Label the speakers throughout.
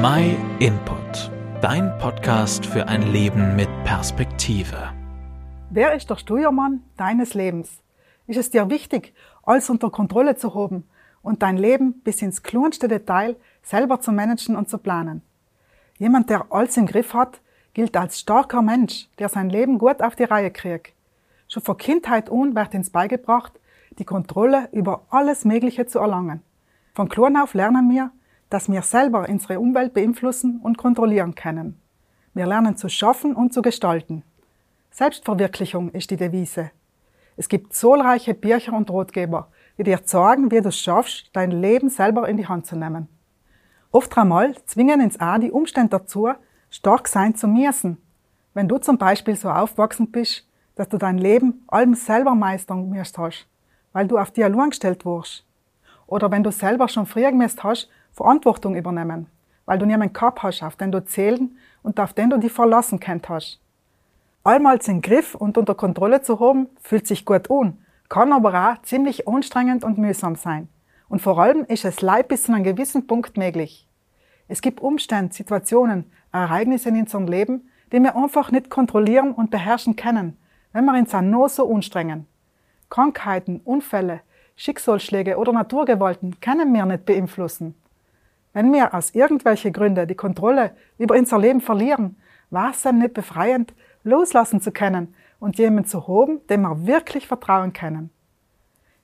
Speaker 1: My Input, dein Podcast für ein Leben mit Perspektive.
Speaker 2: Wer ist der Steuermann deines Lebens? Ist es dir wichtig, alles unter Kontrolle zu haben und dein Leben bis ins kleinste Detail selber zu managen und zu planen? Jemand, der alles im Griff hat, gilt als starker Mensch, der sein Leben gut auf die Reihe kriegt. Schon von Kindheit an wird uns beigebracht, die Kontrolle über alles Mögliche zu erlangen. Von klein auf lernen wir, dass wir selber unsere Umwelt beeinflussen und kontrollieren können. Wir lernen zu schaffen und zu gestalten. Selbstverwirklichung ist die Devise. Es gibt zahlreiche Bücher und Ratgeber, die dir sagen, wie du es schaffst, dein Leben selber in die Hand zu nehmen. Oft einmal zwingen uns auch die Umstände dazu, stark sein zu müssen. Wenn du zum Beispiel so aufwachsen bist, dass du dein Leben allem selber meistern müsst weil du auf allein gestellt wurdest. Oder wenn du selber schon früher gemäßt hast, Verantwortung übernehmen, weil du niemanden gehabt hast, auf den du zählen und auf den du dich verlassen kennt hast. Allmals in Griff und unter Kontrolle zu haben, fühlt sich gut an, kann aber auch ziemlich anstrengend und mühsam sein. Und vor allem ist es leid bis zu einem gewissen Punkt möglich. Es gibt Umstände, Situationen, Ereignisse in unserem Leben, die wir einfach nicht kontrollieren und beherrschen können, wenn wir uns auch nur so anstrengen. Krankheiten, Unfälle, Schicksalsschläge oder Naturgewalten können wir nicht beeinflussen. Wenn wir aus irgendwelchen Gründen die Kontrolle über unser Leben verlieren, war es dann nicht befreiend, loslassen zu können und jemand zu haben, dem wir wirklich vertrauen können.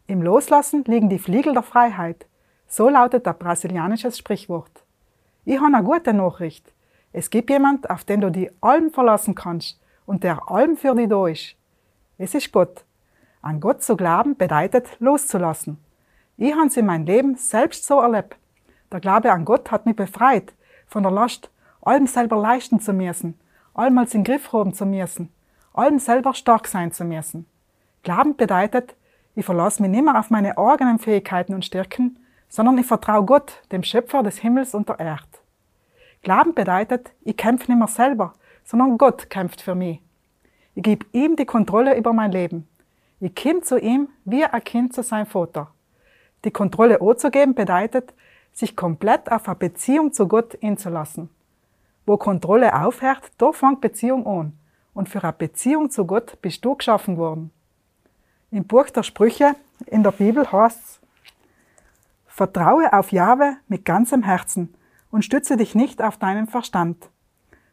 Speaker 2: Im Loslassen liegen die Fliegel der Freiheit. So lautet der brasilianische Sprichwort. Ich habe eine gute Nachricht. Es gibt jemand, auf den du die allem verlassen kannst und der allem für dich da ist. Es ist Gott. An Gott zu glauben bedeutet loszulassen. Ich habe es in meinem Leben selbst so erlebt. Der Glaube an Gott hat mich befreit von der Last, allem selber leisten zu müssen, allem als in den Griff haben zu müssen, allem selber stark sein zu müssen. Glauben bedeutet, ich verlasse mich nicht mehr auf meine eigenen Fähigkeiten und Stärken, sondern ich vertraue Gott, dem Schöpfer des Himmels und der Erde. Glauben bedeutet, ich kämpfe nicht mehr selber, sondern Gott kämpft für mich. Ich gebe ihm die Kontrolle über mein Leben. Ich komme zu ihm wie ein Kind zu seinem Vater. Die Kontrolle anzugeben bedeutet, sich komplett auf eine Beziehung zu Gott einzulassen. Wo Kontrolle aufhört, da fängt Beziehung an. Und für eine Beziehung zu Gott bist du geschaffen worden. Im Buch der Sprüche in der Bibel heißt es, Vertraue auf Jahwe mit ganzem Herzen und stütze dich nicht auf deinen Verstand.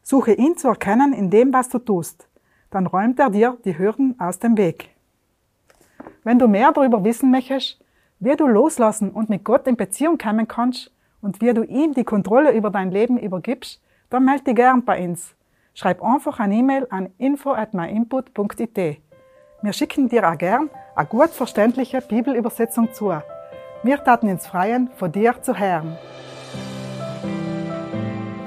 Speaker 2: Suche ihn zu erkennen in dem, was du tust. Dann räumt er dir die Hürden aus dem Weg. Wenn du mehr darüber wissen möchtest, wie du loslassen und mit Gott in Beziehung kommen kannst und wie du ihm die Kontrolle über dein Leben übergibst, dann melde dich gern bei uns. Schreib einfach eine E-Mail an info at myinput.it. Wir schicken dir auch gern eine gut verständliche Bibelübersetzung zu. Wir taten uns freuen, von dir zu hören.